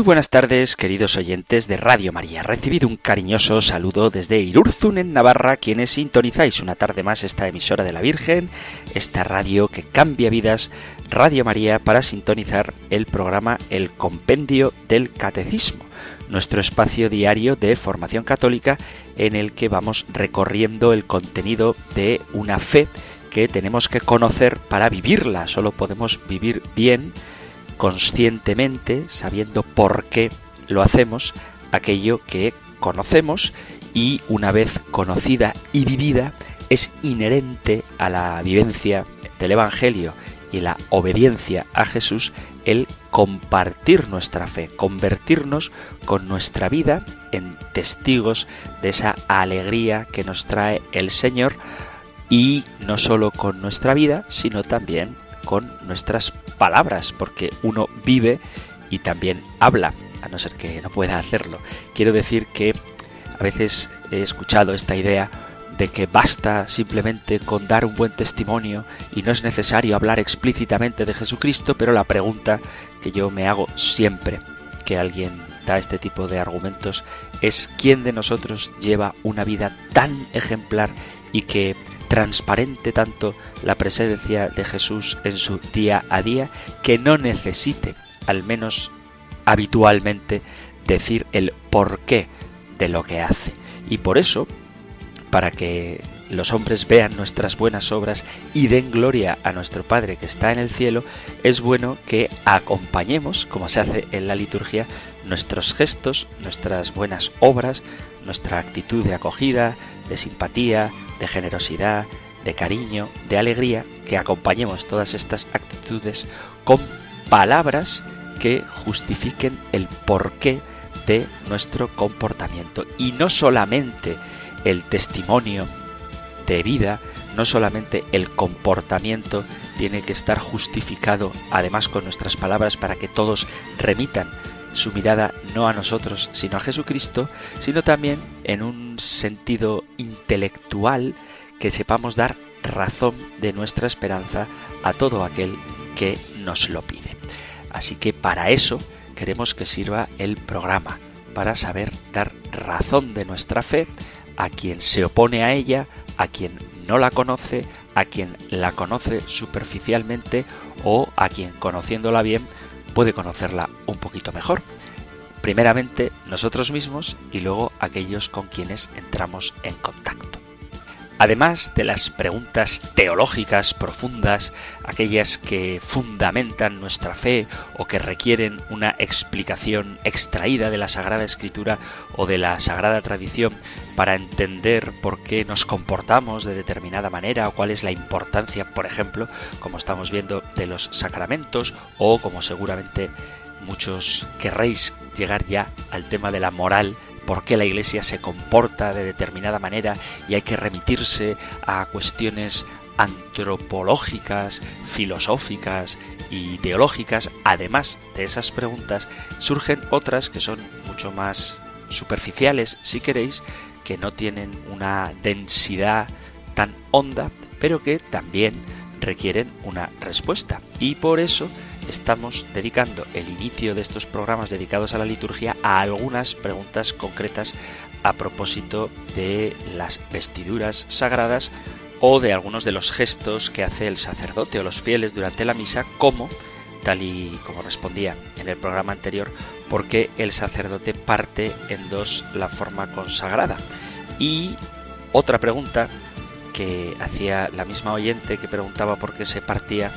Muy buenas tardes, queridos oyentes de Radio María. Recibido un cariñoso saludo desde Irurzun, en Navarra, quienes sintonizáis una tarde más esta emisora de la Virgen, esta radio que cambia vidas, Radio María, para sintonizar el programa El Compendio del Catecismo, nuestro espacio diario de formación católica en el que vamos recorriendo el contenido de una fe que tenemos que conocer para vivirla. Solo podemos vivir bien conscientemente, sabiendo por qué lo hacemos, aquello que conocemos y una vez conocida y vivida es inherente a la vivencia del Evangelio y la obediencia a Jesús el compartir nuestra fe, convertirnos con nuestra vida en testigos de esa alegría que nos trae el Señor y no solo con nuestra vida, sino también con nuestras palabras, porque uno vive y también habla, a no ser que no pueda hacerlo. Quiero decir que a veces he escuchado esta idea de que basta simplemente con dar un buen testimonio y no es necesario hablar explícitamente de Jesucristo, pero la pregunta que yo me hago siempre que alguien da este tipo de argumentos es quién de nosotros lleva una vida tan ejemplar y que transparente tanto la presencia de Jesús en su día a día que no necesite, al menos habitualmente, decir el porqué de lo que hace. Y por eso, para que los hombres vean nuestras buenas obras y den gloria a nuestro Padre que está en el cielo, es bueno que acompañemos, como se hace en la liturgia, nuestros gestos, nuestras buenas obras, nuestra actitud de acogida, de simpatía, de generosidad, de cariño, de alegría, que acompañemos todas estas actitudes con palabras que justifiquen el porqué de nuestro comportamiento. Y no solamente el testimonio de vida, no solamente el comportamiento tiene que estar justificado además con nuestras palabras para que todos remitan su mirada no a nosotros, sino a Jesucristo, sino también en un sentido intelectual que sepamos dar razón de nuestra esperanza a todo aquel que nos lo pide. Así que para eso queremos que sirva el programa, para saber dar razón de nuestra fe a quien se opone a ella, a quien no la conoce, a quien la conoce superficialmente o a quien conociéndola bien puede conocerla un poquito mejor. Primeramente nosotros mismos y luego aquellos con quienes entramos en contacto. Además de las preguntas teológicas profundas, aquellas que fundamentan nuestra fe o que requieren una explicación extraída de la Sagrada Escritura o de la Sagrada Tradición para entender por qué nos comportamos de determinada manera o cuál es la importancia, por ejemplo, como estamos viendo, de los sacramentos o como seguramente muchos querréis llegar ya al tema de la moral por qué la Iglesia se comporta de determinada manera y hay que remitirse a cuestiones antropológicas, filosóficas y teológicas, además de esas preguntas, surgen otras que son mucho más superficiales, si queréis, que no tienen una densidad tan honda, pero que también requieren una respuesta. Y por eso estamos dedicando el inicio de estos programas dedicados a la liturgia a algunas preguntas concretas a propósito de las vestiduras sagradas o de algunos de los gestos que hace el sacerdote o los fieles durante la misa, como, tal y como respondía en el programa anterior, porque el sacerdote parte en dos la forma consagrada. Y otra pregunta que hacía la misma oyente que preguntaba por qué se partía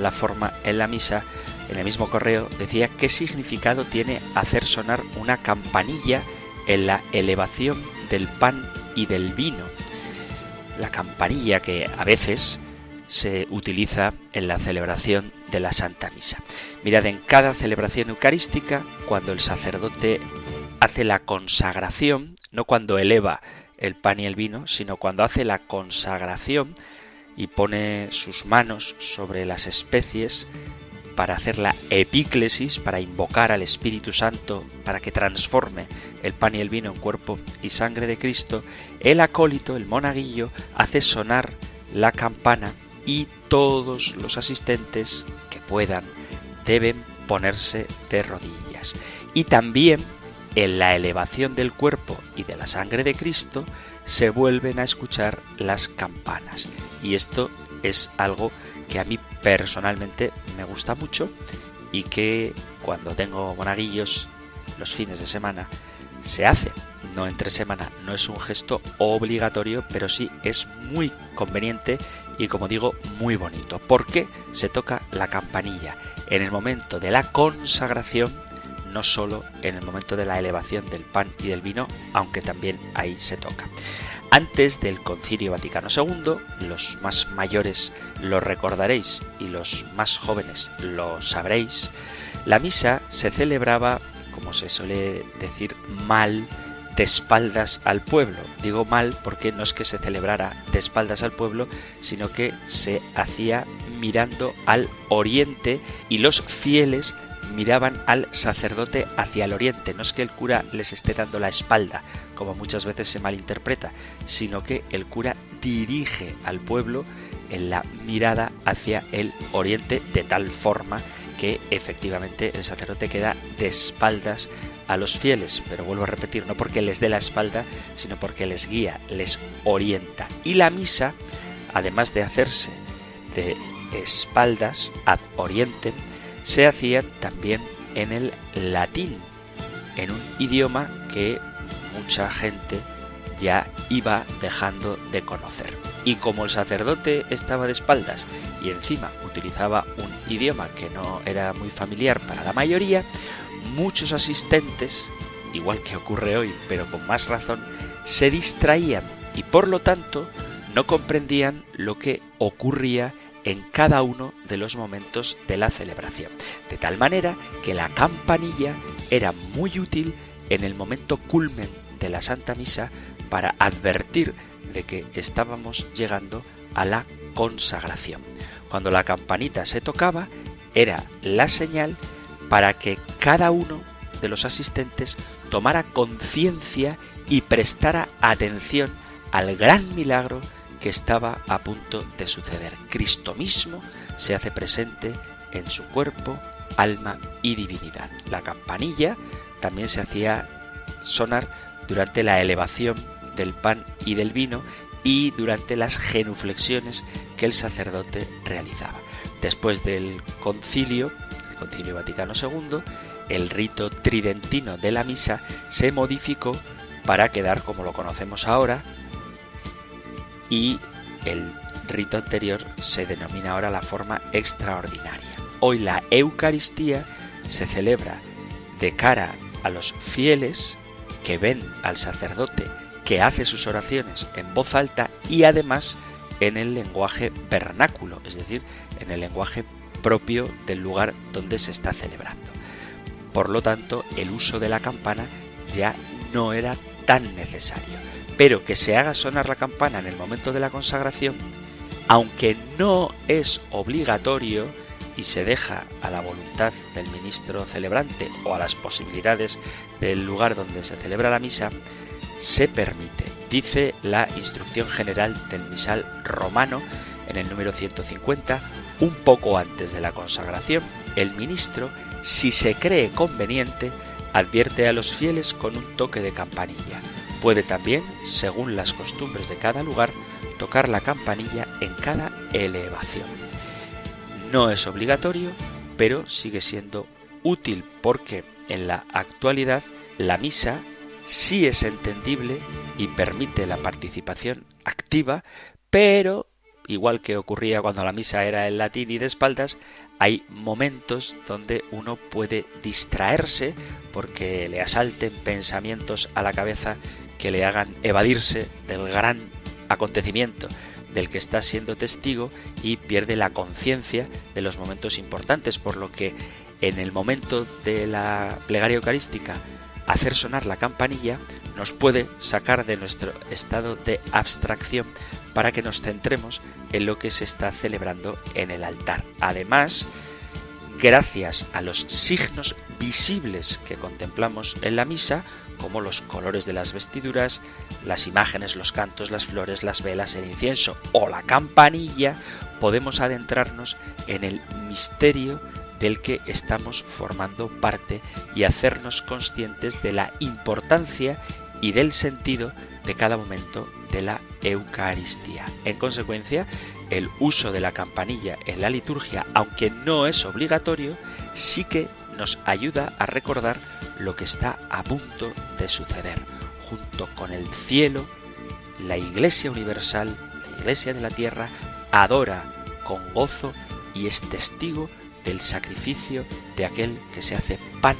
la forma en la misa, en el mismo correo decía qué significado tiene hacer sonar una campanilla en la elevación del pan y del vino. La campanilla que a veces se utiliza en la celebración de la Santa Misa. Mirad, en cada celebración eucarística, cuando el sacerdote hace la consagración, no cuando eleva el pan y el vino, sino cuando hace la consagración, y pone sus manos sobre las especies para hacer la epíclesis, para invocar al Espíritu Santo, para que transforme el pan y el vino en cuerpo y sangre de Cristo, el acólito, el monaguillo, hace sonar la campana y todos los asistentes que puedan deben ponerse de rodillas. Y también en la elevación del cuerpo y de la sangre de Cristo se vuelven a escuchar las campanas. Y esto es algo que a mí personalmente me gusta mucho y que cuando tengo monaguillos los fines de semana se hace. No entre semana, no es un gesto obligatorio, pero sí es muy conveniente y como digo, muy bonito, porque se toca la campanilla en el momento de la consagración, no solo en el momento de la elevación del pan y del vino, aunque también ahí se toca. Antes del Concilio Vaticano II, los más mayores lo recordaréis y los más jóvenes lo sabréis, la misa se celebraba, como se suele decir, mal de espaldas al pueblo. Digo mal porque no es que se celebrara de espaldas al pueblo, sino que se hacía mirando al oriente y los fieles miraban al sacerdote hacia el oriente. No es que el cura les esté dando la espalda, como muchas veces se malinterpreta, sino que el cura dirige al pueblo en la mirada hacia el oriente de tal forma que efectivamente el sacerdote queda de espaldas a los fieles, pero vuelvo a repetir, no porque les dé la espalda, sino porque les guía, les orienta. Y la misa, además de hacerse de espaldas ad oriente, se hacía también en el latín, en un idioma que mucha gente ya iba dejando de conocer. Y como el sacerdote estaba de espaldas y encima utilizaba un idioma que no era muy familiar para la mayoría, muchos asistentes, igual que ocurre hoy, pero con más razón, se distraían y por lo tanto no comprendían lo que ocurría en cada uno de los momentos de la celebración. De tal manera que la campanilla era muy útil en el momento culmen de la Santa Misa para advertir de que estábamos llegando a la consagración. Cuando la campanita se tocaba, era la señal para que cada uno de los asistentes tomara conciencia y prestara atención al gran milagro que estaba a punto de suceder. Cristo mismo se hace presente en su cuerpo, alma y divinidad. La campanilla también se hacía sonar durante la elevación del pan y del vino y durante las genuflexiones que el sacerdote realizaba. Después del concilio, el concilio Vaticano II, el rito tridentino de la misa se modificó para quedar como lo conocemos ahora, y el rito anterior se denomina ahora la forma extraordinaria. Hoy la Eucaristía se celebra de cara a los fieles que ven al sacerdote que hace sus oraciones en voz alta y además en el lenguaje vernáculo, es decir, en el lenguaje propio del lugar donde se está celebrando. Por lo tanto, el uso de la campana ya no era tan necesario pero que se haga sonar la campana en el momento de la consagración, aunque no es obligatorio y se deja a la voluntad del ministro celebrante o a las posibilidades del lugar donde se celebra la misa, se permite. Dice la instrucción general del misal romano en el número 150, un poco antes de la consagración, el ministro, si se cree conveniente, advierte a los fieles con un toque de campanilla Puede también, según las costumbres de cada lugar, tocar la campanilla en cada elevación. No es obligatorio, pero sigue siendo útil porque en la actualidad la misa sí es entendible y permite la participación activa, pero igual que ocurría cuando la misa era en latín y de espaldas, hay momentos donde uno puede distraerse porque le asalten pensamientos a la cabeza que le hagan evadirse del gran acontecimiento del que está siendo testigo y pierde la conciencia de los momentos importantes, por lo que en el momento de la plegaria eucarística hacer sonar la campanilla nos puede sacar de nuestro estado de abstracción para que nos centremos en lo que se está celebrando en el altar. Además, gracias a los signos visibles que contemplamos en la misa, como los colores de las vestiduras, las imágenes, los cantos, las flores, las velas, el incienso o la campanilla, podemos adentrarnos en el misterio del que estamos formando parte y hacernos conscientes de la importancia y del sentido de cada momento de la Eucaristía. En consecuencia, el uso de la campanilla en la liturgia, aunque no es obligatorio, sí que nos ayuda a recordar lo que está a punto de suceder. Junto con el cielo, la Iglesia Universal, la Iglesia de la Tierra, adora con gozo y es testigo del sacrificio de aquel que se hace pan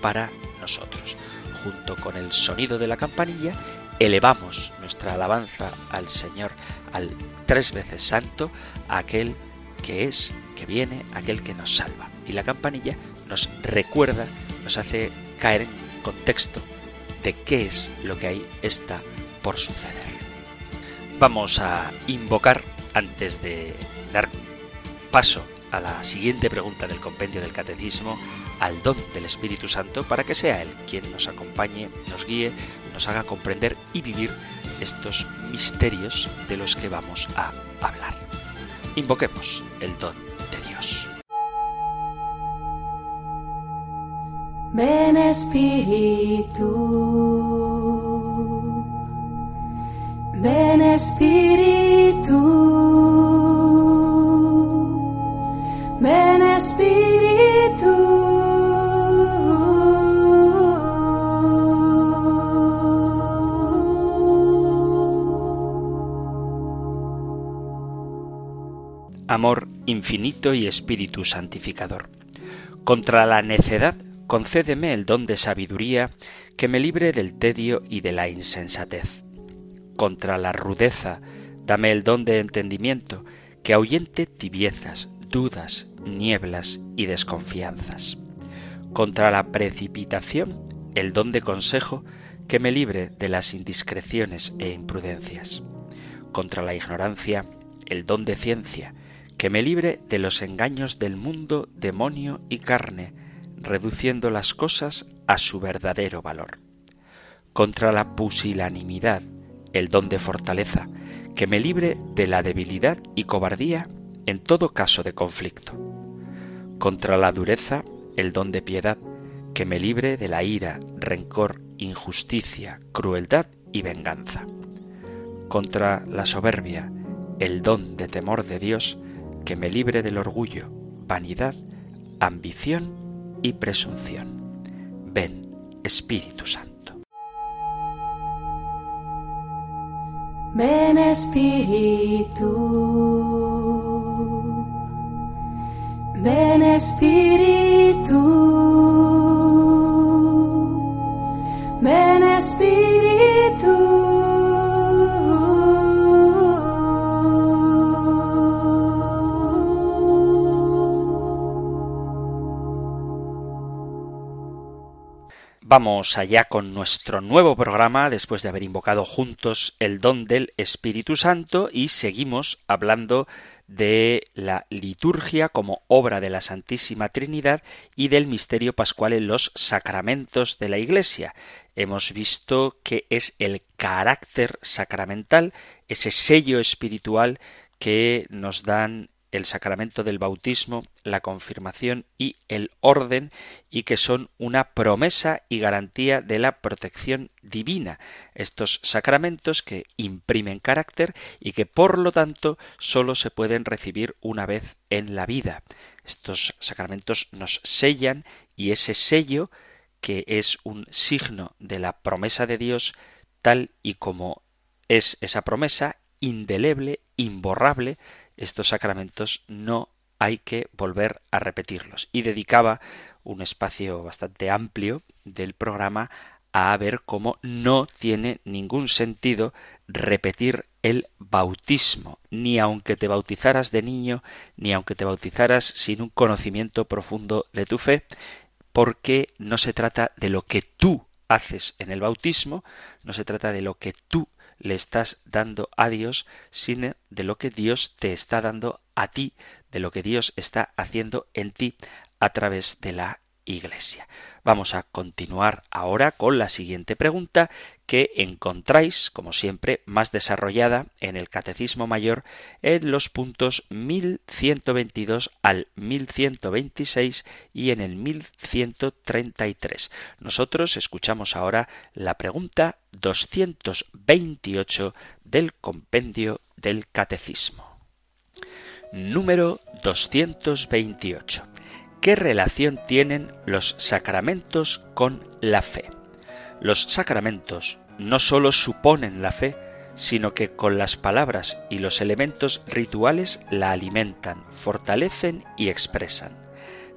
para nosotros. Junto con el sonido de la campanilla, elevamos nuestra alabanza al Señor, al tres veces santo, aquel que es, que viene, aquel que nos salva. Y la campanilla nos recuerda, nos hace caer en contexto de qué es lo que ahí está por suceder. Vamos a invocar, antes de dar paso a la siguiente pregunta del compendio del Catecismo, al don del Espíritu Santo para que sea Él quien nos acompañe, nos guíe, nos haga comprender y vivir estos misterios de los que vamos a hablar. Invoquemos el don Ven Espíritu, ven Espíritu, ven Espíritu. Amor infinito y espíritu santificador. Contra la necedad concédeme el don de sabiduría que me libre del tedio y de la insensatez. Contra la rudeza, dame el don de entendimiento que ahuyente tibiezas, dudas, nieblas y desconfianzas. Contra la precipitación, el don de consejo que me libre de las indiscreciones e imprudencias. Contra la ignorancia, el don de ciencia, que me libre de los engaños del mundo, demonio y carne, reduciendo las cosas a su verdadero valor. Contra la pusilanimidad, el don de fortaleza, que me libre de la debilidad y cobardía en todo caso de conflicto. Contra la dureza, el don de piedad, que me libre de la ira, rencor, injusticia, crueldad y venganza. Contra la soberbia, el don de temor de Dios, que me libre del orgullo, vanidad, ambición y presunción. Ven, Espíritu Santo. Ven Espíritu, ven Espíritu, ven Espíritu. Vamos allá con nuestro nuevo programa después de haber invocado juntos el don del Espíritu Santo y seguimos hablando de la liturgia como obra de la Santísima Trinidad y del misterio pascual en los sacramentos de la Iglesia. Hemos visto que es el carácter sacramental, ese sello espiritual que nos dan el sacramento del bautismo, la confirmación y el orden, y que son una promesa y garantía de la protección divina. Estos sacramentos que imprimen carácter y que por lo tanto sólo se pueden recibir una vez en la vida. Estos sacramentos nos sellan y ese sello, que es un signo de la promesa de Dios, tal y como es esa promesa, indeleble, imborrable, estos sacramentos no hay que volver a repetirlos. Y dedicaba un espacio bastante amplio del programa a ver cómo no tiene ningún sentido repetir el bautismo, ni aunque te bautizaras de niño, ni aunque te bautizaras sin un conocimiento profundo de tu fe, porque no se trata de lo que tú haces en el bautismo, no se trata de lo que tú le estás dando a Dios, sino de lo que Dios te está dando a ti, de lo que Dios está haciendo en ti a través de la Iglesia. Vamos a continuar ahora con la siguiente pregunta que encontráis, como siempre, más desarrollada en el Catecismo Mayor en los puntos 1122 al 1126 y en el 1133. Nosotros escuchamos ahora la pregunta 228 del compendio del Catecismo. Número 228. ¿Qué relación tienen los sacramentos con la fe? Los sacramentos no sólo suponen la fe, sino que con las palabras y los elementos rituales la alimentan, fortalecen y expresan.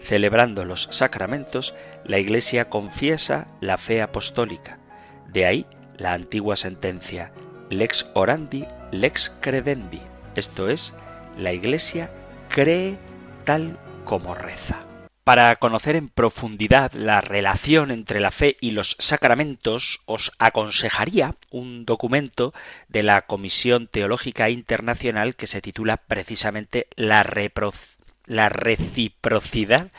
Celebrando los sacramentos, la Iglesia confiesa la fe apostólica. De ahí la antigua sentencia lex orandi, lex credendi, esto es, la Iglesia cree tal como reza. Para conocer en profundidad la relación entre la fe y los sacramentos, os aconsejaría un documento de la Comisión Teológica Internacional que se titula precisamente La, reciprocidad,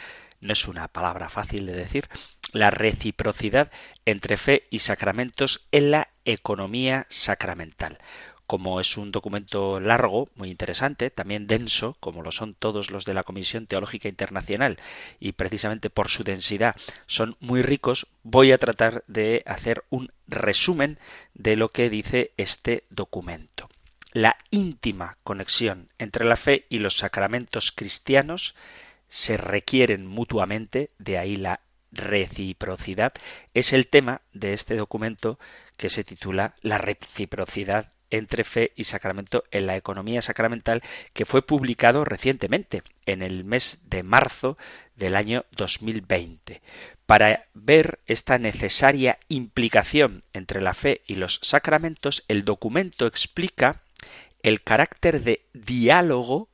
no es una palabra fácil de decir, la reciprocidad entre fe y sacramentos en la economía sacramental como es un documento largo, muy interesante, también denso, como lo son todos los de la Comisión Teológica Internacional, y precisamente por su densidad son muy ricos, voy a tratar de hacer un resumen de lo que dice este documento. La íntima conexión entre la fe y los sacramentos cristianos se requieren mutuamente, de ahí la reciprocidad, es el tema de este documento que se titula La reciprocidad entre fe y sacramento en la economía sacramental que fue publicado recientemente, en el mes de marzo del año 2020. Para ver esta necesaria implicación entre la fe y los sacramentos, el documento explica el carácter de diálogo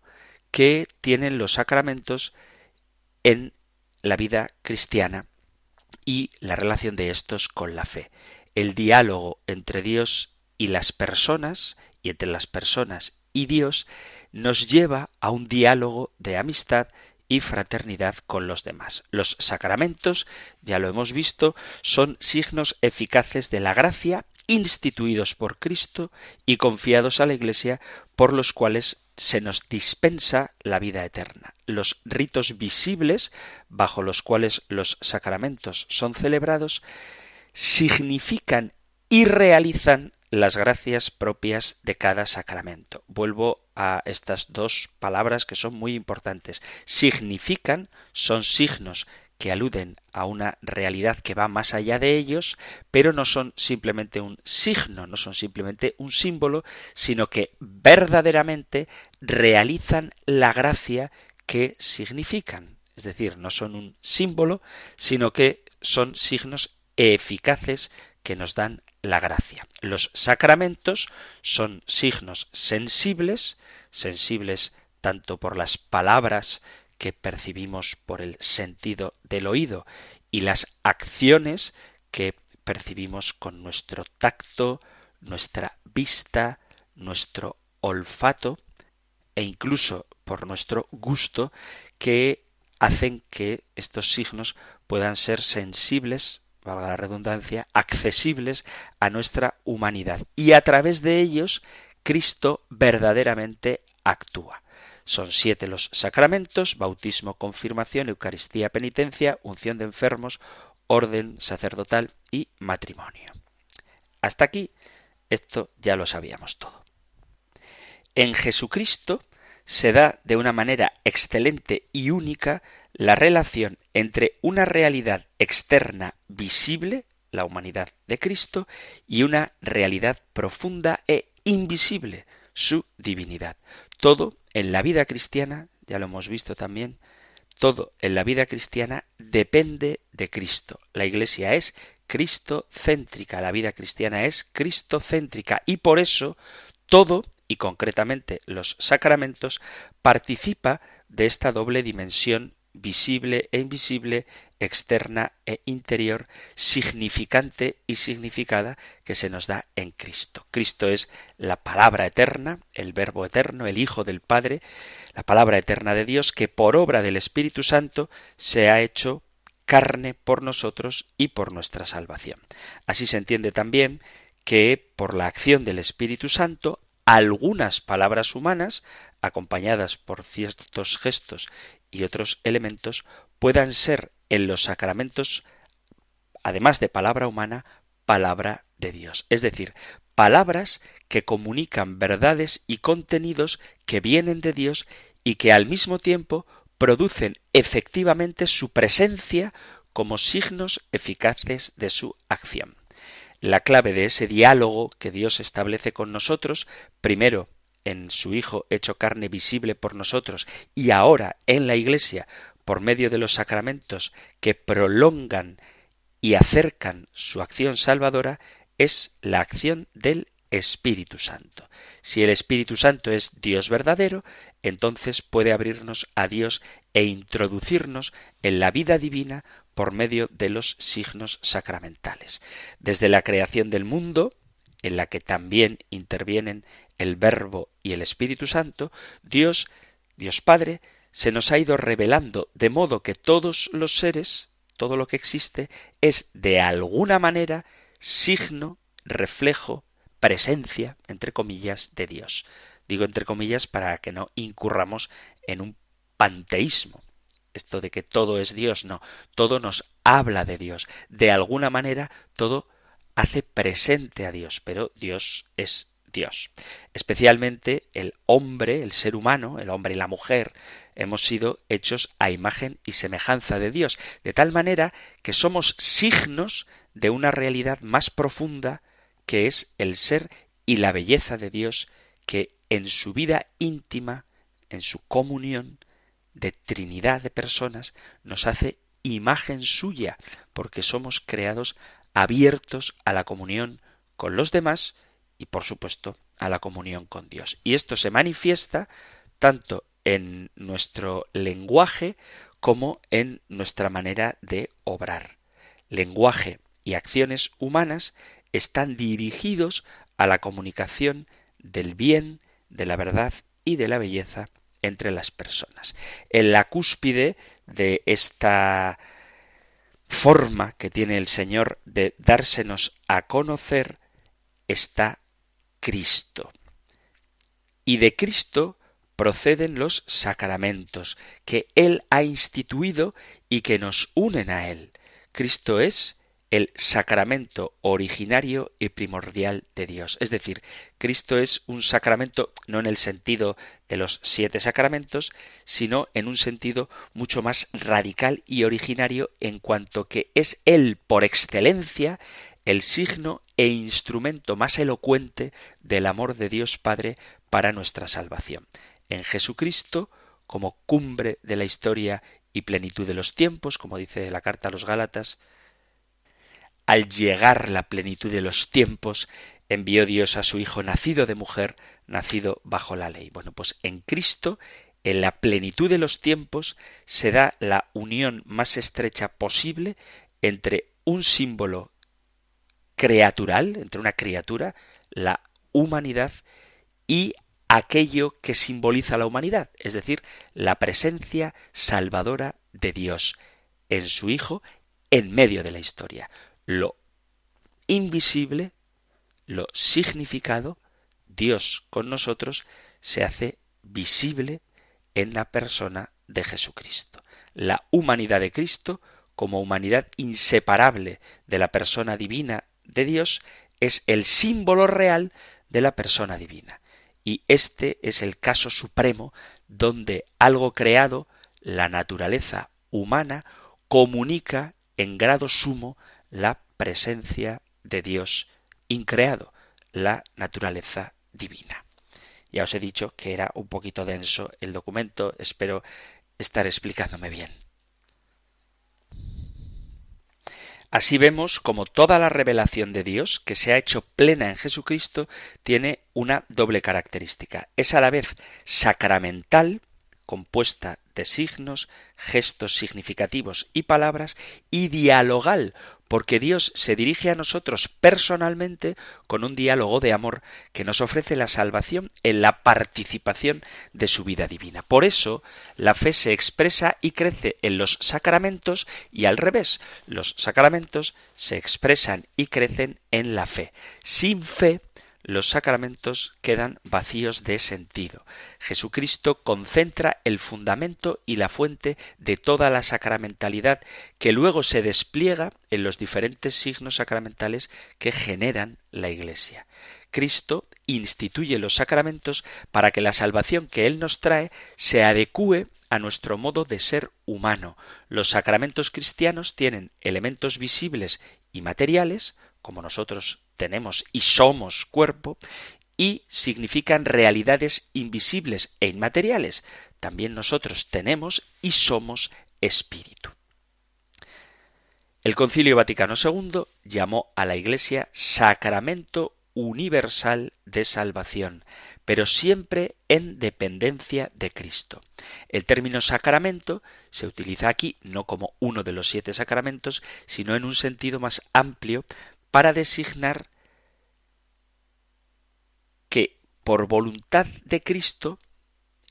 que tienen los sacramentos en la vida cristiana y la relación de estos con la fe. El diálogo entre Dios y las personas, y entre las personas y Dios, nos lleva a un diálogo de amistad y fraternidad con los demás. Los sacramentos, ya lo hemos visto, son signos eficaces de la gracia instituidos por Cristo y confiados a la Iglesia por los cuales se nos dispensa la vida eterna. Los ritos visibles bajo los cuales los sacramentos son celebrados significan y realizan las gracias propias de cada sacramento. Vuelvo a estas dos palabras que son muy importantes. Significan, son signos que aluden a una realidad que va más allá de ellos, pero no son simplemente un signo, no son simplemente un símbolo, sino que verdaderamente realizan la gracia que significan. Es decir, no son un símbolo, sino que son signos eficaces que nos dan la gracia. Los sacramentos son signos sensibles, sensibles tanto por las palabras que percibimos por el sentido del oído y las acciones que percibimos con nuestro tacto, nuestra vista, nuestro olfato e incluso por nuestro gusto que hacen que estos signos puedan ser sensibles valga la redundancia, accesibles a nuestra humanidad. Y a través de ellos, Cristo verdaderamente actúa. Son siete los sacramentos, bautismo, confirmación, Eucaristía, penitencia, unción de enfermos, orden sacerdotal y matrimonio. Hasta aquí, esto ya lo sabíamos todo. En Jesucristo se da de una manera excelente y única la relación entre una realidad externa visible, la humanidad de Cristo, y una realidad profunda e invisible, su divinidad. Todo en la vida cristiana, ya lo hemos visto también, todo en la vida cristiana depende de Cristo. La Iglesia es cristocéntrica, la vida cristiana es cristocéntrica y por eso todo, y concretamente los sacramentos, participa de esta doble dimensión visible e invisible externa e interior, significante y significada que se nos da en Cristo. Cristo es la palabra eterna, el verbo eterno, el Hijo del Padre, la palabra eterna de Dios que por obra del Espíritu Santo se ha hecho carne por nosotros y por nuestra salvación. Así se entiende también que por la acción del Espíritu Santo algunas palabras humanas, acompañadas por ciertos gestos y otros elementos, puedan ser en los sacramentos, además de palabra humana, palabra de Dios. Es decir, palabras que comunican verdades y contenidos que vienen de Dios y que al mismo tiempo producen efectivamente su presencia como signos eficaces de su acción. La clave de ese diálogo que Dios establece con nosotros, primero en su Hijo hecho carne visible por nosotros y ahora en la Iglesia por medio de los sacramentos que prolongan y acercan su acción salvadora, es la acción del Espíritu Santo. Si el Espíritu Santo es Dios verdadero, entonces puede abrirnos a Dios e introducirnos en la vida divina por medio de los signos sacramentales. Desde la creación del mundo, en la que también intervienen el Verbo y el Espíritu Santo, Dios, Dios Padre, se nos ha ido revelando de modo que todos los seres, todo lo que existe, es de alguna manera signo, reflejo, presencia, entre comillas, de Dios. Digo entre comillas para que no incurramos en un panteísmo. Esto de que todo es Dios, no, todo nos habla de Dios. De alguna manera todo hace presente a Dios, pero Dios es Dios. Especialmente el hombre, el ser humano, el hombre y la mujer, hemos sido hechos a imagen y semejanza de Dios, de tal manera que somos signos de una realidad más profunda que es el ser y la belleza de Dios que en su vida íntima, en su comunión de Trinidad de personas, nos hace imagen suya, porque somos creados abiertos a la comunión con los demás y por supuesto a la comunión con Dios. Y esto se manifiesta tanto en nuestro lenguaje como en nuestra manera de obrar. Lenguaje y acciones humanas están dirigidos a la comunicación del bien, de la verdad y de la belleza entre las personas. En la cúspide de esta forma que tiene el Señor de dársenos a conocer está Cristo. Y de Cristo proceden los sacramentos que Él ha instituido y que nos unen a Él. Cristo es el sacramento originario y primordial de Dios. Es decir, Cristo es un sacramento no en el sentido de los siete sacramentos, sino en un sentido mucho más radical y originario en cuanto que es Él por excelencia el signo e instrumento más elocuente del amor de Dios Padre para nuestra salvación. En Jesucristo, como cumbre de la historia y plenitud de los tiempos, como dice la carta a los Gálatas, al llegar la plenitud de los tiempos, envió Dios a su Hijo nacido de mujer, nacido bajo la ley. Bueno, pues en Cristo, en la plenitud de los tiempos, se da la unión más estrecha posible entre un símbolo creatural, entre una criatura, la humanidad, y aquello que simboliza la humanidad, es decir, la presencia salvadora de Dios en su Hijo en medio de la historia lo invisible, lo significado, Dios con nosotros, se hace visible en la persona de Jesucristo. La humanidad de Cristo, como humanidad inseparable de la persona divina de Dios, es el símbolo real de la persona divina. Y este es el caso supremo donde algo creado, la naturaleza humana, comunica en grado sumo la presencia de Dios increado, la naturaleza divina. Ya os he dicho que era un poquito denso el documento, espero estar explicándome bien. Así vemos como toda la revelación de Dios, que se ha hecho plena en Jesucristo, tiene una doble característica. Es a la vez sacramental, compuesta de signos, gestos significativos y palabras, y dialogal, porque Dios se dirige a nosotros personalmente con un diálogo de amor que nos ofrece la salvación en la participación de su vida divina. Por eso, la fe se expresa y crece en los sacramentos y al revés, los sacramentos se expresan y crecen en la fe. Sin fe, los sacramentos quedan vacíos de sentido. Jesucristo concentra el fundamento y la fuente de toda la sacramentalidad que luego se despliega en los diferentes signos sacramentales que generan la Iglesia. Cristo instituye los sacramentos para que la salvación que Él nos trae se adecúe a nuestro modo de ser humano. Los sacramentos cristianos tienen elementos visibles y materiales, como nosotros tenemos y somos cuerpo, y significan realidades invisibles e inmateriales. También nosotros tenemos y somos espíritu. El Concilio Vaticano II llamó a la Iglesia sacramento universal de salvación, pero siempre en dependencia de Cristo. El término sacramento se utiliza aquí no como uno de los siete sacramentos, sino en un sentido más amplio para designar que por voluntad de Cristo,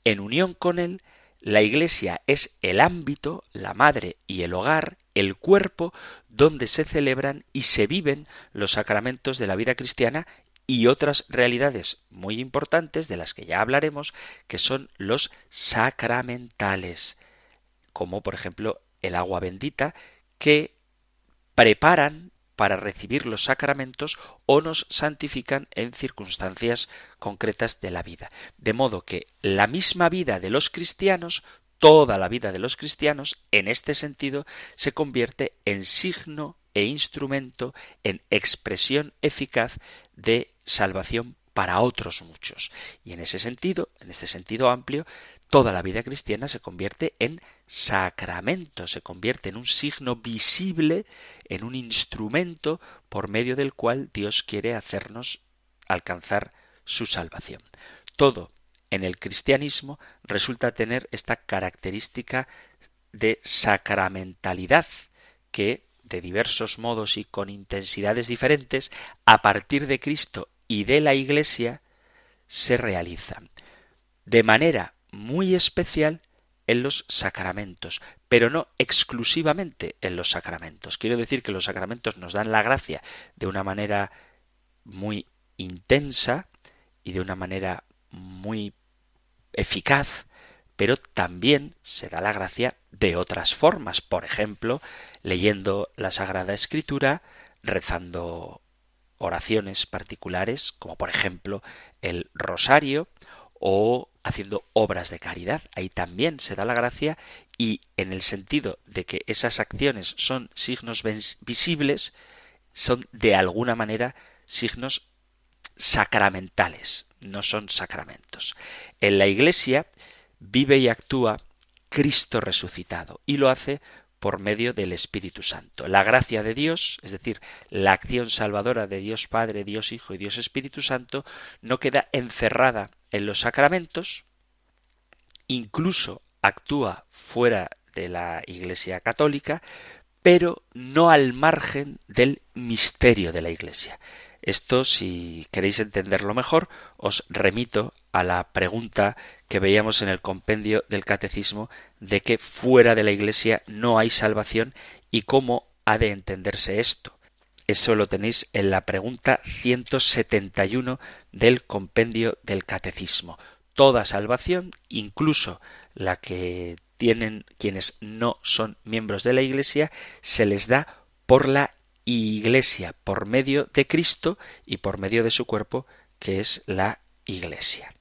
en unión con Él, la Iglesia es el ámbito, la madre y el hogar, el cuerpo, donde se celebran y se viven los sacramentos de la vida cristiana y otras realidades muy importantes de las que ya hablaremos, que son los sacramentales, como por ejemplo el agua bendita, que preparan para recibir los sacramentos o nos santifican en circunstancias concretas de la vida. De modo que la misma vida de los cristianos, toda la vida de los cristianos, en este sentido, se convierte en signo e instrumento, en expresión eficaz de salvación para otros muchos. Y en ese sentido, en este sentido amplio, toda la vida cristiana se convierte en sacramento, se convierte en un signo visible, en un instrumento por medio del cual Dios quiere hacernos alcanzar su salvación. Todo en el cristianismo resulta tener esta característica de sacramentalidad que de diversos modos y con intensidades diferentes, a partir de Cristo y de la Iglesia, se realizan. De manera muy especial en los sacramentos, pero no exclusivamente en los sacramentos. Quiero decir que los sacramentos nos dan la gracia de una manera muy intensa y de una manera muy eficaz, pero también se da la gracia de otras formas, por ejemplo, leyendo la Sagrada Escritura, rezando oraciones particulares, como por ejemplo el rosario, o haciendo obras de caridad. Ahí también se da la gracia y en el sentido de que esas acciones son signos visibles, son de alguna manera signos sacramentales, no son sacramentos. En la Iglesia vive y actúa Cristo resucitado y lo hace por medio del Espíritu Santo. La gracia de Dios, es decir, la acción salvadora de Dios Padre, Dios Hijo y Dios Espíritu Santo, no queda encerrada en los sacramentos, incluso actúa fuera de la Iglesia católica, pero no al margen del misterio de la Iglesia. Esto, si queréis entenderlo mejor, os remito a la pregunta que veíamos en el compendio del Catecismo de que fuera de la Iglesia no hay salvación y cómo ha de entenderse esto. Eso lo tenéis en la pregunta 171 del compendio del Catecismo. Toda salvación, incluso la que tienen quienes no son miembros de la Iglesia, se les da por la Iglesia, por medio de Cristo y por medio de su cuerpo, que es la Iglesia.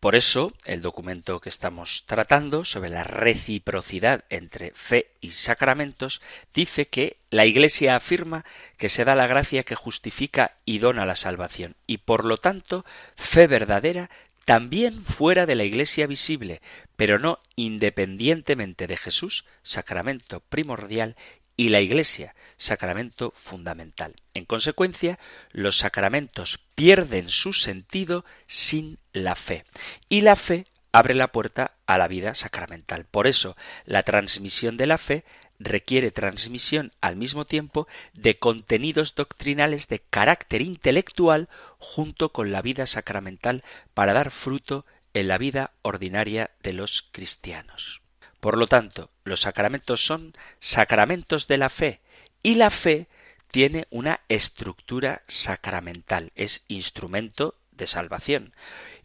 Por eso, el documento que estamos tratando sobre la reciprocidad entre fe y sacramentos dice que la Iglesia afirma que se da la gracia que justifica y dona la salvación, y por lo tanto, fe verdadera también fuera de la Iglesia visible, pero no independientemente de Jesús, sacramento primordial, y la Iglesia, sacramento fundamental. En consecuencia, los sacramentos pierden su sentido sin la fe, y la fe abre la puerta a la vida sacramental. Por eso, la transmisión de la fe requiere transmisión al mismo tiempo de contenidos doctrinales de carácter intelectual junto con la vida sacramental para dar fruto en la vida ordinaria de los cristianos. Por lo tanto, los sacramentos son sacramentos de la fe y la fe tiene una estructura sacramental, es instrumento de salvación.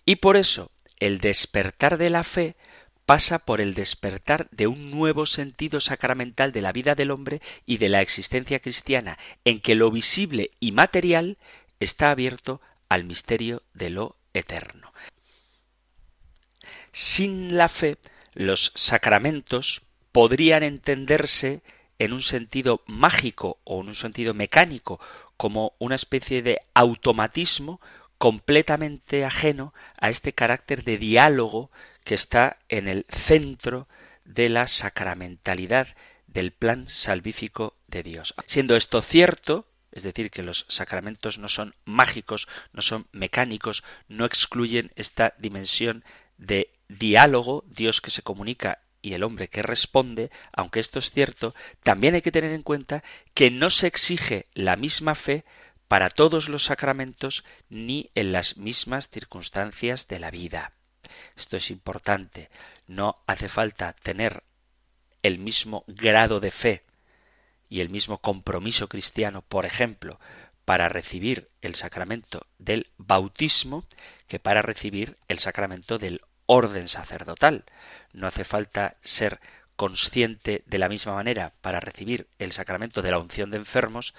Y por eso el despertar de la fe pasa por el despertar de un nuevo sentido sacramental de la vida del hombre y de la existencia cristiana, en que lo visible y material está abierto al misterio de lo eterno. Sin la fe, los sacramentos podrían entenderse en un sentido mágico o en un sentido mecánico, como una especie de automatismo completamente ajeno a este carácter de diálogo que está en el centro de la sacramentalidad del plan salvífico de Dios. Siendo esto cierto, es decir, que los sacramentos no son mágicos, no son mecánicos, no excluyen esta dimensión de diálogo, Dios que se comunica y el hombre que responde, aunque esto es cierto, también hay que tener en cuenta que no se exige la misma fe para todos los sacramentos ni en las mismas circunstancias de la vida. Esto es importante. No hace falta tener el mismo grado de fe y el mismo compromiso cristiano, por ejemplo, para recibir el sacramento del bautismo que para recibir el sacramento del orden sacerdotal. No hace falta ser consciente de la misma manera para recibir el sacramento de la unción de enfermos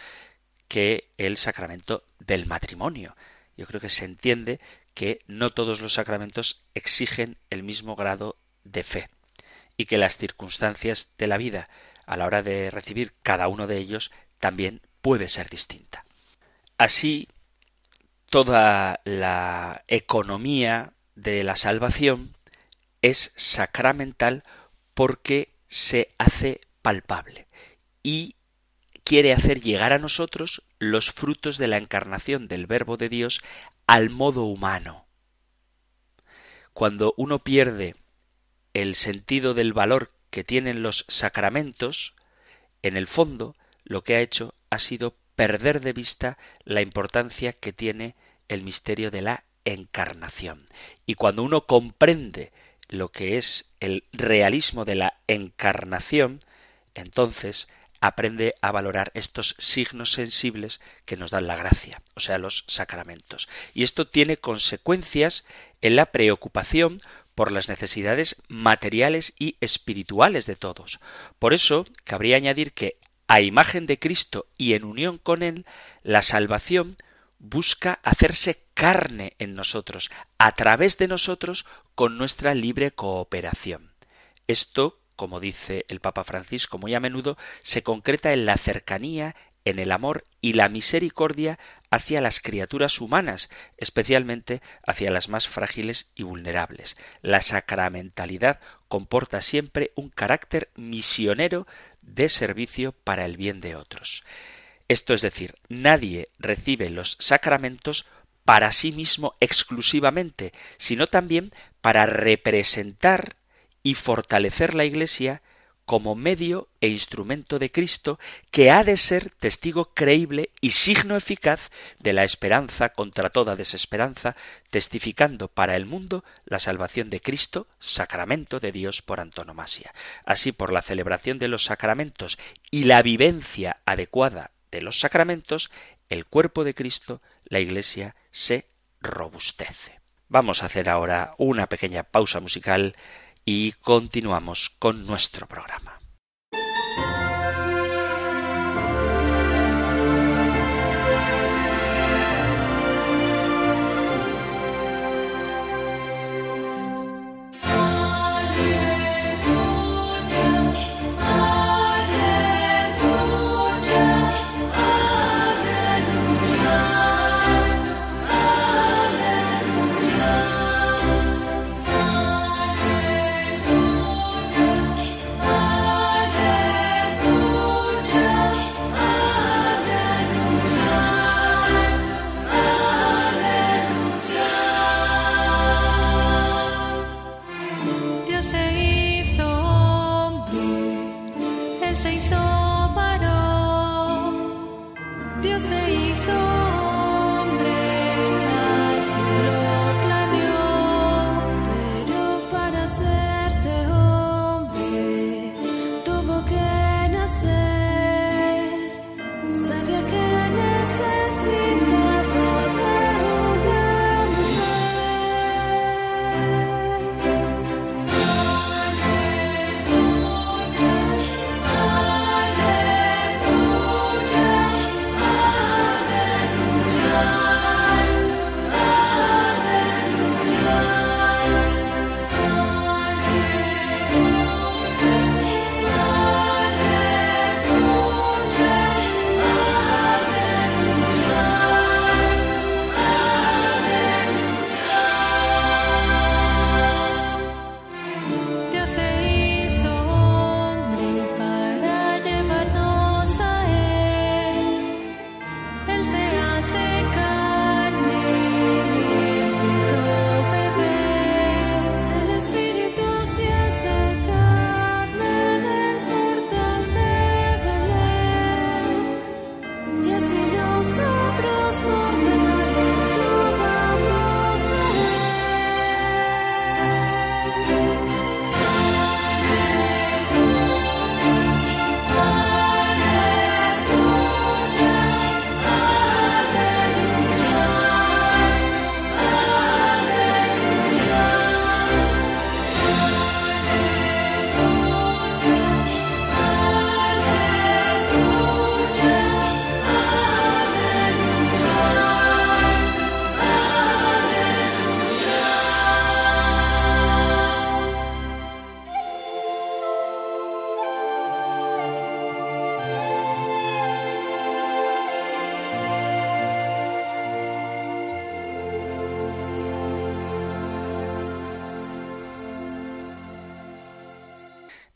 que el sacramento del matrimonio. Yo creo que se entiende que no todos los sacramentos exigen el mismo grado de fe y que las circunstancias de la vida a la hora de recibir cada uno de ellos también puede ser distinta. Así, toda la economía de la salvación es sacramental porque se hace palpable y quiere hacer llegar a nosotros los frutos de la encarnación del Verbo de Dios al modo humano. Cuando uno pierde el sentido del valor que tienen los sacramentos, en el fondo lo que ha hecho ha sido perder de vista la importancia que tiene el misterio de la encarnación. Y cuando uno comprende lo que es el realismo de la encarnación, entonces aprende a valorar estos signos sensibles que nos dan la gracia, o sea, los sacramentos. Y esto tiene consecuencias en la preocupación por las necesidades materiales y espirituales de todos. Por eso, cabría añadir que, a imagen de Cristo y en unión con Él, la salvación busca hacerse carne en nosotros, a través de nosotros, con nuestra libre cooperación. Esto como dice el Papa Francisco muy a menudo, se concreta en la cercanía, en el amor y la misericordia hacia las criaturas humanas, especialmente hacia las más frágiles y vulnerables. La sacramentalidad comporta siempre un carácter misionero de servicio para el bien de otros. Esto es decir, nadie recibe los sacramentos para sí mismo exclusivamente, sino también para representar y fortalecer la Iglesia como medio e instrumento de Cristo que ha de ser testigo creíble y signo eficaz de la esperanza contra toda desesperanza, testificando para el mundo la salvación de Cristo, sacramento de Dios por antonomasia. Así, por la celebración de los sacramentos y la vivencia adecuada de los sacramentos, el cuerpo de Cristo, la Iglesia, se robustece. Vamos a hacer ahora una pequeña pausa musical y continuamos con nuestro programa.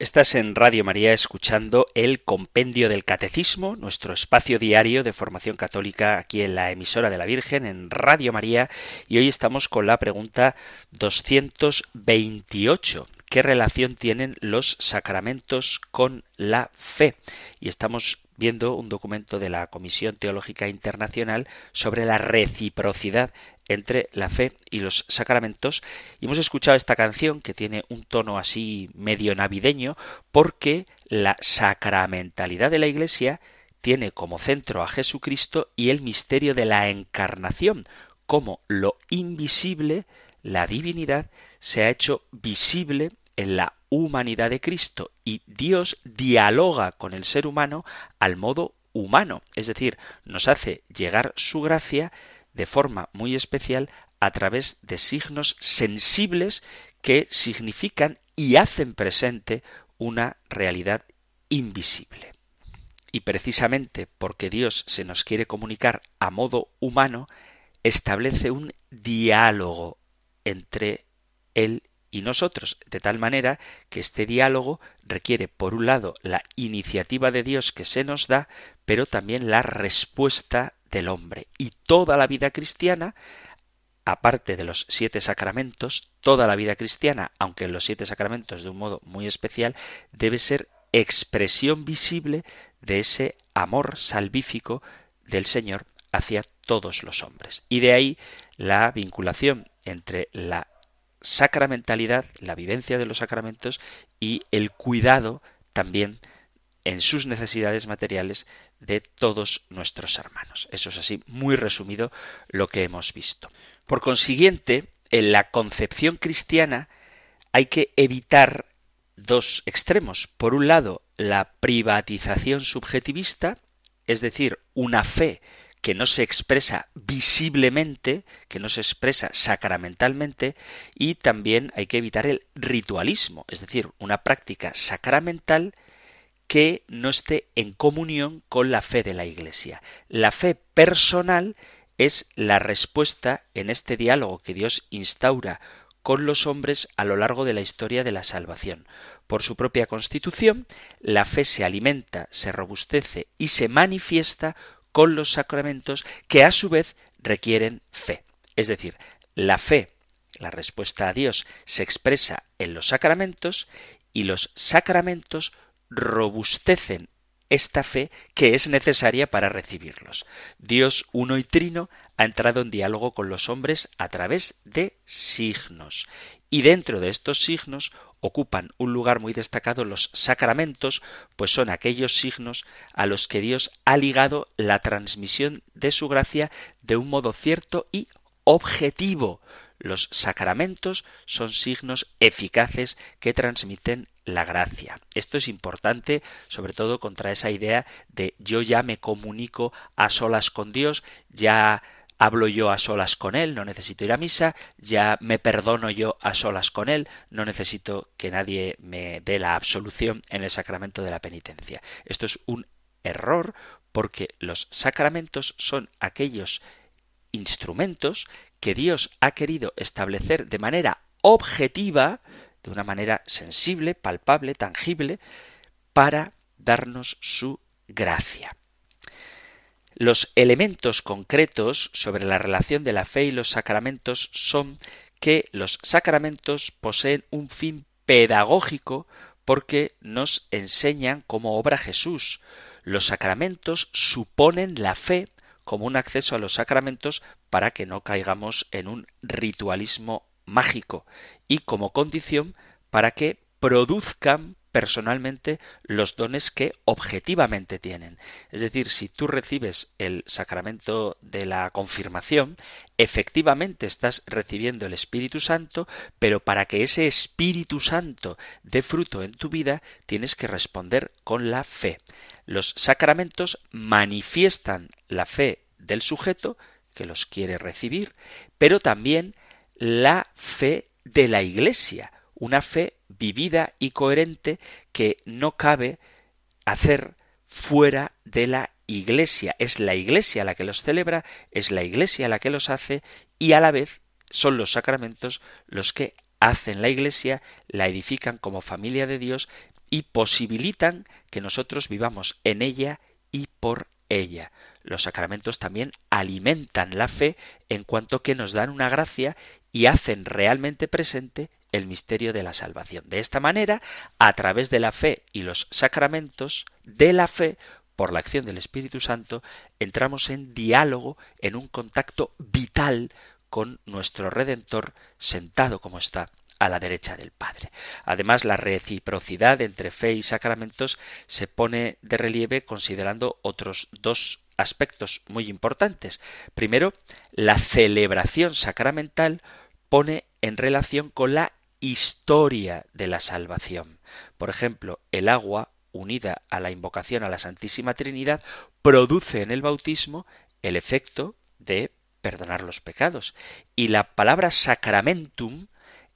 Estás en Radio María escuchando el Compendio del Catecismo, nuestro espacio diario de formación católica aquí en la emisora de la Virgen, en Radio María, y hoy estamos con la pregunta 228. ¿Qué relación tienen los sacramentos con la fe? Y estamos viendo un documento de la Comisión Teológica Internacional sobre la reciprocidad entre la fe y los sacramentos. Y hemos escuchado esta canción que tiene un tono así medio navideño porque la sacramentalidad de la Iglesia tiene como centro a Jesucristo y el misterio de la encarnación, como lo invisible, la divinidad, se ha hecho visible en la humanidad de Cristo. Y Dios dialoga con el ser humano al modo humano, es decir, nos hace llegar su gracia de forma muy especial a través de signos sensibles que significan y hacen presente una realidad invisible. Y precisamente porque Dios se nos quiere comunicar a modo humano, establece un diálogo entre Él y nosotros, de tal manera que este diálogo requiere, por un lado, la iniciativa de Dios que se nos da, pero también la respuesta del hombre. Y toda la vida cristiana, aparte de los siete sacramentos, toda la vida cristiana, aunque los siete sacramentos de un modo muy especial, debe ser expresión visible de ese amor salvífico del Señor hacia todos los hombres. Y de ahí la vinculación entre la sacramentalidad, la vivencia de los sacramentos y el cuidado también en sus necesidades materiales de todos nuestros hermanos. Eso es así, muy resumido lo que hemos visto. Por consiguiente, en la concepción cristiana hay que evitar dos extremos. Por un lado, la privatización subjetivista, es decir, una fe que no se expresa visiblemente, que no se expresa sacramentalmente, y también hay que evitar el ritualismo, es decir, una práctica sacramental que no esté en comunión con la fe de la Iglesia. La fe personal es la respuesta en este diálogo que Dios instaura con los hombres a lo largo de la historia de la salvación. Por su propia constitución, la fe se alimenta, se robustece y se manifiesta con los sacramentos que a su vez requieren fe. Es decir, la fe, la respuesta a Dios, se expresa en los sacramentos y los sacramentos robustecen esta fe que es necesaria para recibirlos. Dios uno y trino ha entrado en diálogo con los hombres a través de signos. Y dentro de estos signos ocupan un lugar muy destacado los sacramentos, pues son aquellos signos a los que Dios ha ligado la transmisión de su gracia de un modo cierto y objetivo. Los sacramentos son signos eficaces que transmiten la gracia. Esto es importante, sobre todo contra esa idea de yo ya me comunico a solas con Dios, ya hablo yo a solas con Él, no necesito ir a misa, ya me perdono yo a solas con Él, no necesito que nadie me dé la absolución en el sacramento de la penitencia. Esto es un error porque los sacramentos son aquellos instrumentos que Dios ha querido establecer de manera objetiva de una manera sensible, palpable, tangible, para darnos su gracia. Los elementos concretos sobre la relación de la fe y los sacramentos son que los sacramentos poseen un fin pedagógico porque nos enseñan cómo obra Jesús. Los sacramentos suponen la fe como un acceso a los sacramentos para que no caigamos en un ritualismo mágico y como condición para que produzcan personalmente los dones que objetivamente tienen. Es decir, si tú recibes el sacramento de la confirmación, efectivamente estás recibiendo el Espíritu Santo, pero para que ese Espíritu Santo dé fruto en tu vida, tienes que responder con la fe. Los sacramentos manifiestan la fe del sujeto que los quiere recibir, pero también la fe de la Iglesia, una fe vivida y coherente que no cabe hacer fuera de la Iglesia. Es la Iglesia la que los celebra, es la Iglesia la que los hace y a la vez son los sacramentos los que hacen la Iglesia, la edifican como familia de Dios y posibilitan que nosotros vivamos en ella y por ella. Los sacramentos también alimentan la fe en cuanto que nos dan una gracia y hacen realmente presente el misterio de la salvación. De esta manera, a través de la fe y los sacramentos de la fe, por la acción del Espíritu Santo, entramos en diálogo, en un contacto vital con nuestro Redentor sentado como está a la derecha del Padre. Además, la reciprocidad entre fe y sacramentos se pone de relieve considerando otros dos aspectos muy importantes. Primero, la celebración sacramental pone en relación con la historia de la salvación. Por ejemplo, el agua unida a la invocación a la Santísima Trinidad produce en el bautismo el efecto de perdonar los pecados. Y la palabra sacramentum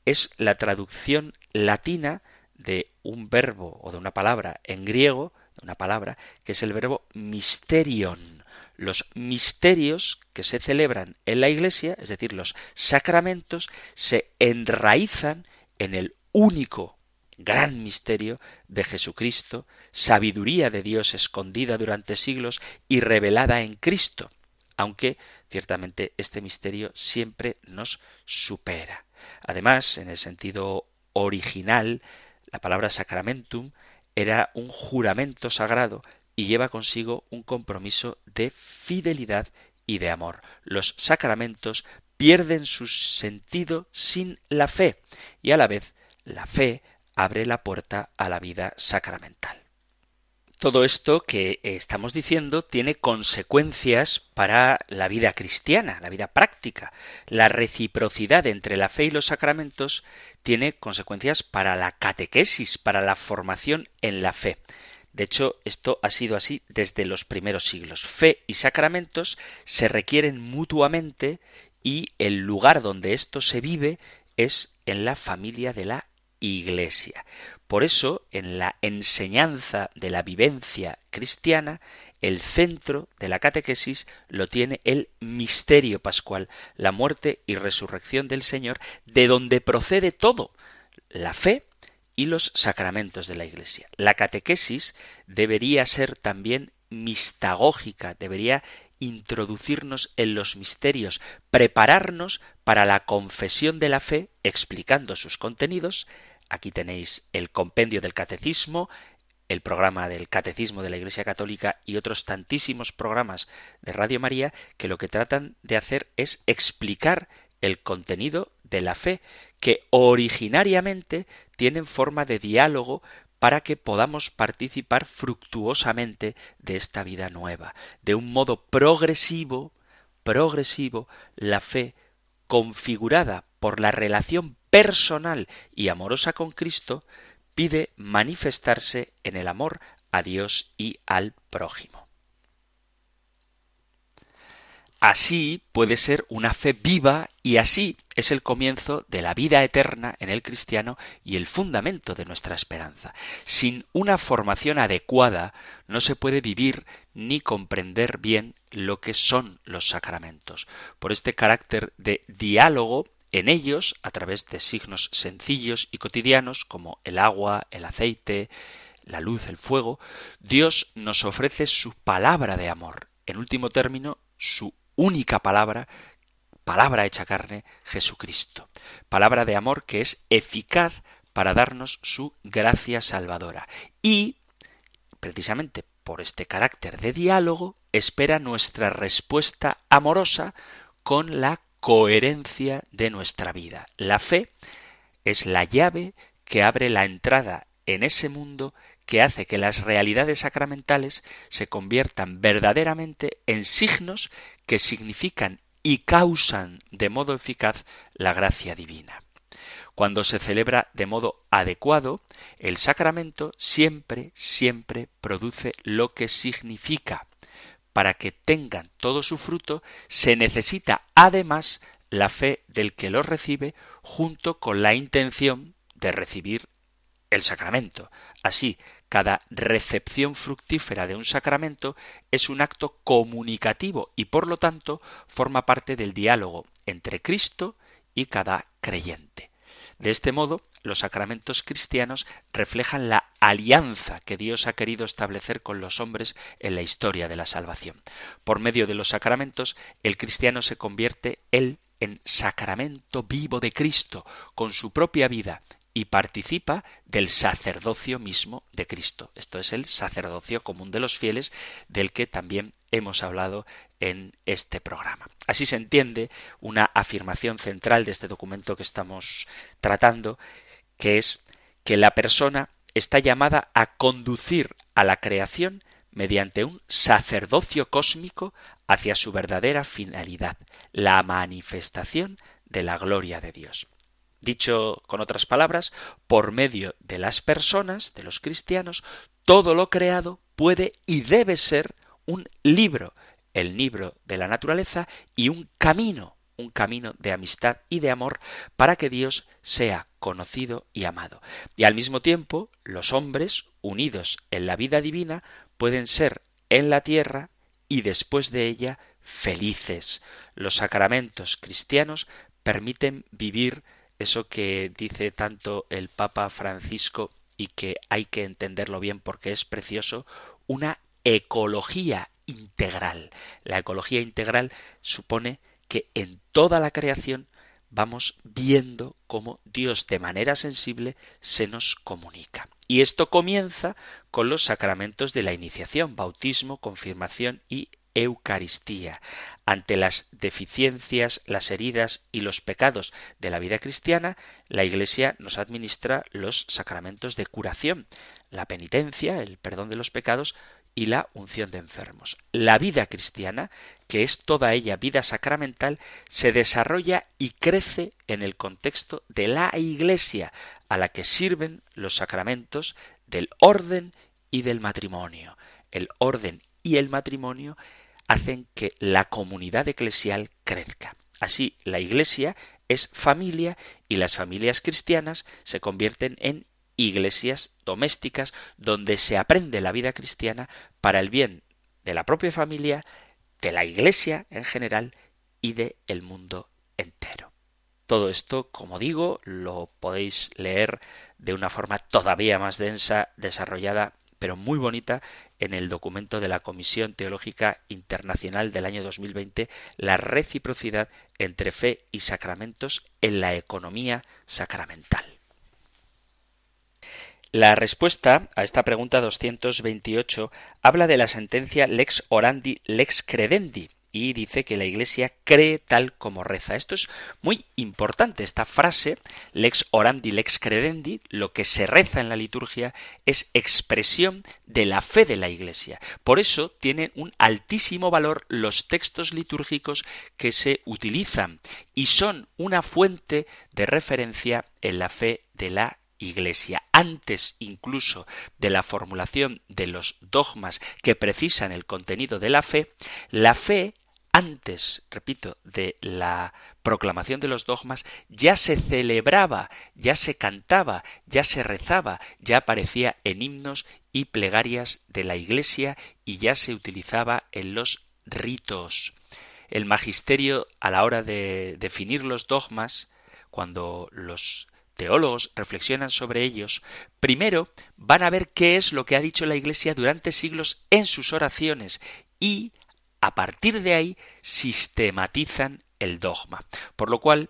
es la traducción latina de un verbo o de una palabra en griego, una palabra que es el verbo mysterion. Los misterios que se celebran en la Iglesia, es decir, los sacramentos, se enraizan en el único gran misterio de Jesucristo, sabiduría de Dios escondida durante siglos y revelada en Cristo, aunque ciertamente este misterio siempre nos supera. Además, en el sentido original, la palabra sacramentum era un juramento sagrado y lleva consigo un compromiso de fidelidad y de amor. Los sacramentos pierden su sentido sin la fe y a la vez la fe abre la puerta a la vida sacramental. Todo esto que estamos diciendo tiene consecuencias para la vida cristiana, la vida práctica. La reciprocidad entre la fe y los sacramentos tiene consecuencias para la catequesis, para la formación en la fe. De hecho, esto ha sido así desde los primeros siglos. Fe y sacramentos se requieren mutuamente y el lugar donde esto se vive es en la familia de la Iglesia. Por eso, en la enseñanza de la vivencia cristiana, el centro de la catequesis lo tiene el misterio pascual, la muerte y resurrección del Señor, de donde procede todo, la fe y los sacramentos de la Iglesia. La catequesis debería ser también mistagógica, debería introducirnos en los misterios, prepararnos para la confesión de la fe, explicando sus contenidos, Aquí tenéis el compendio del catecismo, el programa del Catecismo de la Iglesia Católica y otros tantísimos programas de Radio María que lo que tratan de hacer es explicar el contenido de la fe, que originariamente tienen forma de diálogo para que podamos participar fructuosamente de esta vida nueva. De un modo progresivo, progresivo, la fe configurada por la relación personal y amorosa con Cristo, pide manifestarse en el amor a Dios y al prójimo. Así puede ser una fe viva y así es el comienzo de la vida eterna en el cristiano y el fundamento de nuestra esperanza. Sin una formación adecuada no se puede vivir ni comprender bien lo que son los sacramentos. Por este carácter de diálogo en ellos, a través de signos sencillos y cotidianos como el agua, el aceite, la luz, el fuego, Dios nos ofrece su palabra de amor. En último término, su única palabra, palabra hecha carne, Jesucristo. Palabra de amor que es eficaz para darnos su gracia salvadora. Y, precisamente por este carácter de diálogo, espera nuestra respuesta amorosa con la coherencia de nuestra vida. La fe es la llave que abre la entrada en ese mundo que hace que las realidades sacramentales se conviertan verdaderamente en signos que significan y causan de modo eficaz la gracia divina. Cuando se celebra de modo adecuado, el sacramento siempre, siempre produce lo que significa para que tengan todo su fruto, se necesita además la fe del que lo recibe junto con la intención de recibir el sacramento. Así, cada recepción fructífera de un sacramento es un acto comunicativo y por lo tanto forma parte del diálogo entre Cristo y cada creyente. De este modo, los sacramentos cristianos reflejan la alianza que Dios ha querido establecer con los hombres en la historia de la salvación. Por medio de los sacramentos, el cristiano se convierte él en sacramento vivo de Cristo, con su propia vida, y participa del sacerdocio mismo de Cristo. Esto es el sacerdocio común de los fieles, del que también hemos hablado en este programa. Así se entiende una afirmación central de este documento que estamos tratando, que es que la persona está llamada a conducir a la creación mediante un sacerdocio cósmico hacia su verdadera finalidad, la manifestación de la gloria de Dios. Dicho con otras palabras, por medio de las personas, de los cristianos, todo lo creado puede y debe ser un libro, el libro de la naturaleza y un camino, un camino de amistad y de amor para que Dios sea conocido y amado. Y al mismo tiempo, los hombres, unidos en la vida divina, pueden ser en la tierra y después de ella felices. Los sacramentos cristianos permiten vivir eso que dice tanto el Papa Francisco y que hay que entenderlo bien porque es precioso, una ecología integral. La ecología integral supone que en toda la creación vamos viendo cómo Dios de manera sensible se nos comunica. Y esto comienza con los sacramentos de la iniciación, bautismo, confirmación y Eucaristía. Ante las deficiencias, las heridas y los pecados de la vida cristiana, la Iglesia nos administra los sacramentos de curación, la penitencia, el perdón de los pecados y la unción de enfermos. La vida cristiana, que es toda ella vida sacramental, se desarrolla y crece en el contexto de la Iglesia, a la que sirven los sacramentos del orden y del matrimonio. El orden y el matrimonio hacen que la comunidad eclesial crezca. Así, la Iglesia es familia y las familias cristianas se convierten en iglesias domésticas donde se aprende la vida cristiana para el bien de la propia familia, de la Iglesia en general y de el mundo entero. Todo esto, como digo, lo podéis leer de una forma todavía más densa, desarrollada pero muy bonita en el documento de la Comisión Teológica Internacional del año 2020, la reciprocidad entre fe y sacramentos en la economía sacramental. La respuesta a esta pregunta 228 habla de la sentencia lex orandi lex credendi, y dice que la Iglesia cree tal como reza. Esto es muy importante. Esta frase, lex orandi, lex credendi, lo que se reza en la liturgia es expresión de la fe de la Iglesia. Por eso tienen un altísimo valor los textos litúrgicos que se utilizan y son una fuente de referencia en la fe de la Iglesia, antes incluso de la formulación de los dogmas que precisan el contenido de la fe, la fe antes, repito, de la proclamación de los dogmas, ya se celebraba, ya se cantaba, ya se rezaba, ya aparecía en himnos y plegarias de la Iglesia y ya se utilizaba en los ritos. El magisterio, a la hora de definir los dogmas, cuando los teólogos reflexionan sobre ellos, primero van a ver qué es lo que ha dicho la Iglesia durante siglos en sus oraciones y a partir de ahí sistematizan el dogma. Por lo cual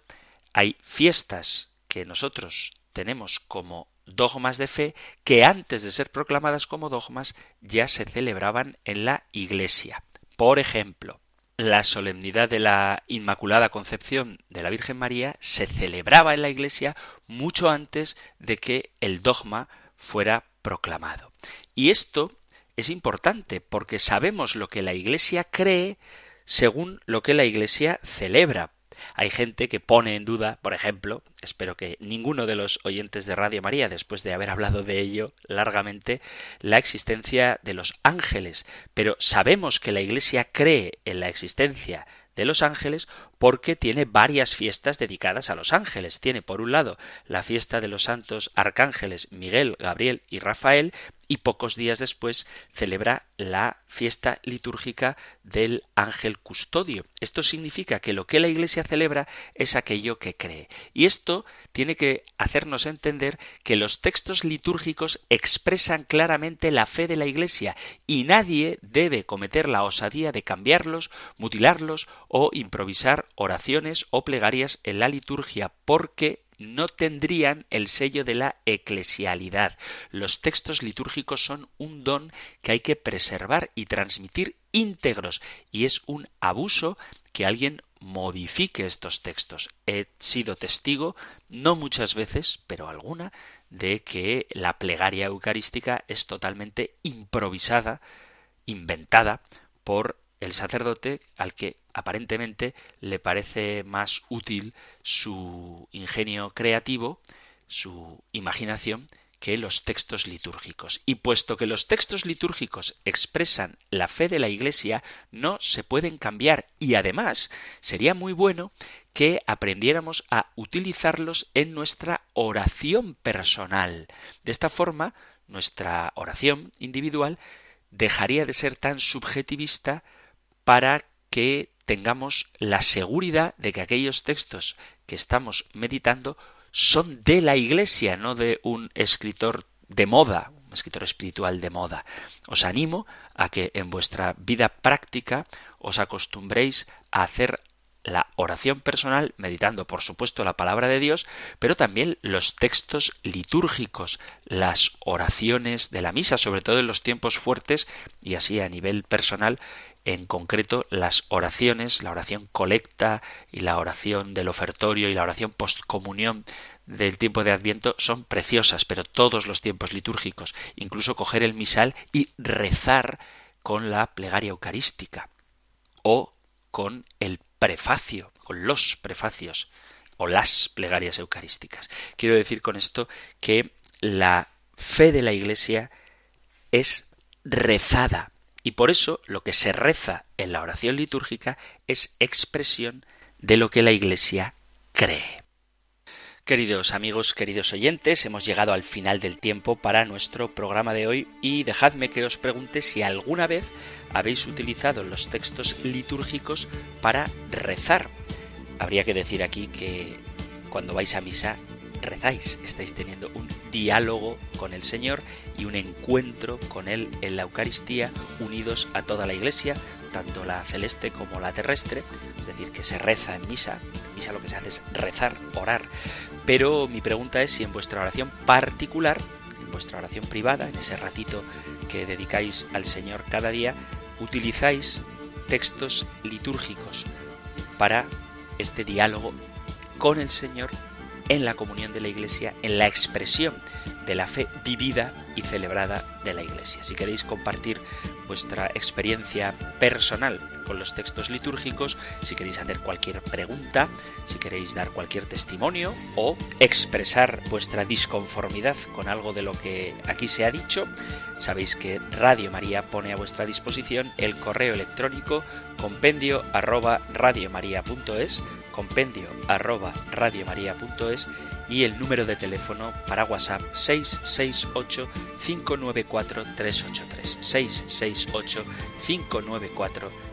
hay fiestas que nosotros tenemos como dogmas de fe que antes de ser proclamadas como dogmas ya se celebraban en la Iglesia. Por ejemplo, la solemnidad de la Inmaculada Concepción de la Virgen María se celebraba en la Iglesia mucho antes de que el dogma fuera proclamado. Y esto es importante porque sabemos lo que la Iglesia cree según lo que la Iglesia celebra. Hay gente que pone en duda, por ejemplo, espero que ninguno de los oyentes de Radio María, después de haber hablado de ello largamente, la existencia de los ángeles, pero sabemos que la Iglesia cree en la existencia de los ángeles porque tiene varias fiestas dedicadas a los ángeles. Tiene por un lado la fiesta de los santos arcángeles Miguel, Gabriel y Rafael y pocos días después celebra la fiesta litúrgica del ángel custodio. Esto significa que lo que la Iglesia celebra es aquello que cree. Y esto tiene que hacernos entender que los textos litúrgicos expresan claramente la fe de la Iglesia y nadie debe cometer la osadía de cambiarlos, mutilarlos o improvisar oraciones o plegarias en la liturgia porque no tendrían el sello de la eclesialidad. Los textos litúrgicos son un don que hay que preservar y transmitir íntegros y es un abuso que alguien modifique estos textos. He sido testigo, no muchas veces, pero alguna, de que la plegaria eucarística es totalmente improvisada, inventada por el sacerdote al que aparentemente le parece más útil su ingenio creativo, su imaginación, que los textos litúrgicos. Y puesto que los textos litúrgicos expresan la fe de la Iglesia, no se pueden cambiar y además sería muy bueno que aprendiéramos a utilizarlos en nuestra oración personal. De esta forma, nuestra oración individual dejaría de ser tan subjetivista para que tengamos la seguridad de que aquellos textos que estamos meditando son de la Iglesia, no de un escritor de moda, un escritor espiritual de moda. Os animo a que en vuestra vida práctica os acostumbréis a hacer la oración personal, meditando por supuesto la palabra de Dios, pero también los textos litúrgicos, las oraciones de la misa, sobre todo en los tiempos fuertes, y así a nivel personal, en concreto las oraciones, la oración colecta y la oración del ofertorio y la oración postcomunión del tiempo de Adviento son preciosas, pero todos los tiempos litúrgicos, incluso coger el misal y rezar con la plegaria eucarística o con el prefacio, con los prefacios o las plegarias eucarísticas. Quiero decir con esto que la fe de la Iglesia es rezada y por eso lo que se reza en la oración litúrgica es expresión de lo que la Iglesia cree. Queridos amigos, queridos oyentes, hemos llegado al final del tiempo para nuestro programa de hoy y dejadme que os pregunte si alguna vez habéis utilizado los textos litúrgicos para rezar. Habría que decir aquí que cuando vais a misa rezáis, estáis teniendo un diálogo con el Señor y un encuentro con Él en la Eucaristía, unidos a toda la Iglesia, tanto la celeste como la terrestre, es decir, que se reza en misa, en misa lo que se hace es rezar, orar, pero mi pregunta es si en vuestra oración particular, en vuestra oración privada, en ese ratito que dedicáis al Señor cada día, utilizáis textos litúrgicos para este diálogo con el Señor en la comunión de la Iglesia, en la expresión de la fe vivida y celebrada de la Iglesia. Si queréis compartir vuestra experiencia personal con los textos litúrgicos, si queréis hacer cualquier pregunta, si queréis dar cualquier testimonio o expresar vuestra disconformidad con algo de lo que aquí se ha dicho, sabéis que Radio María pone a vuestra disposición el correo electrónico compendio arroba radiomaria.es compendio arroba radiomaria.es y el número de teléfono para WhatsApp 668 594 383 668 594